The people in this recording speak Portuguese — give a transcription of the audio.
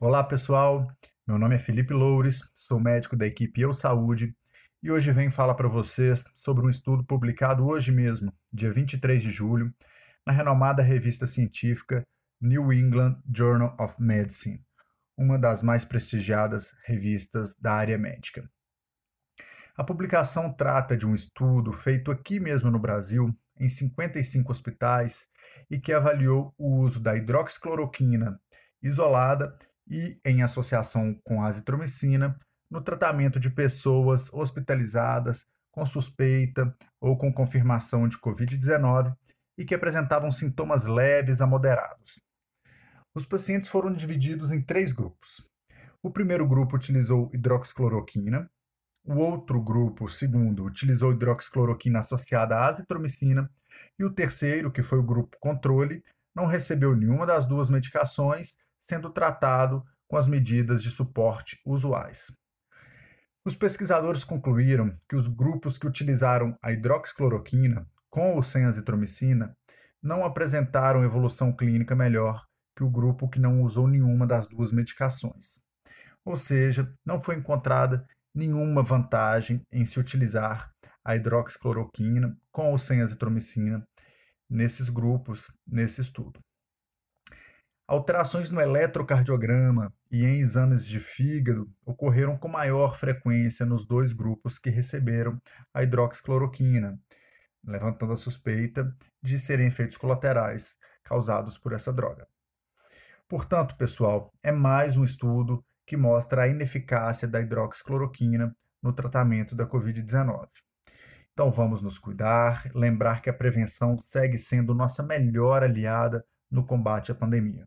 Olá pessoal, meu nome é Felipe Loures, sou médico da equipe Eu Saúde e hoje venho falar para vocês sobre um estudo publicado hoje mesmo, dia 23 de julho, na renomada revista científica New England Journal of Medicine, uma das mais prestigiadas revistas da área médica. A publicação trata de um estudo feito aqui mesmo no Brasil, em 55 hospitais, e que avaliou o uso da hidroxicloroquina isolada e em associação com azitromicina no tratamento de pessoas hospitalizadas com suspeita ou com confirmação de Covid-19 e que apresentavam sintomas leves a moderados. Os pacientes foram divididos em três grupos. O primeiro grupo utilizou hidroxicloroquina, o outro grupo, o segundo, utilizou hidroxicloroquina associada à azitromicina e o terceiro, que foi o grupo controle, não recebeu nenhuma das duas medicações, sendo tratado com as medidas de suporte usuais. Os pesquisadores concluíram que os grupos que utilizaram a hidroxicloroquina, com ou sem azitromicina, não apresentaram evolução clínica melhor que o grupo que não usou nenhuma das duas medicações. Ou seja, não foi encontrada nenhuma vantagem em se utilizar a hidroxicloroquina com ou sem azitromicina nesses grupos, nesse estudo. Alterações no eletrocardiograma e em exames de fígado ocorreram com maior frequência nos dois grupos que receberam a hidroxicloroquina, levantando a suspeita de serem efeitos colaterais causados por essa droga. Portanto, pessoal, é mais um estudo que mostra a ineficácia da hidroxicloroquina no tratamento da Covid-19. Então vamos nos cuidar, lembrar que a prevenção segue sendo nossa melhor aliada no combate à pandemia.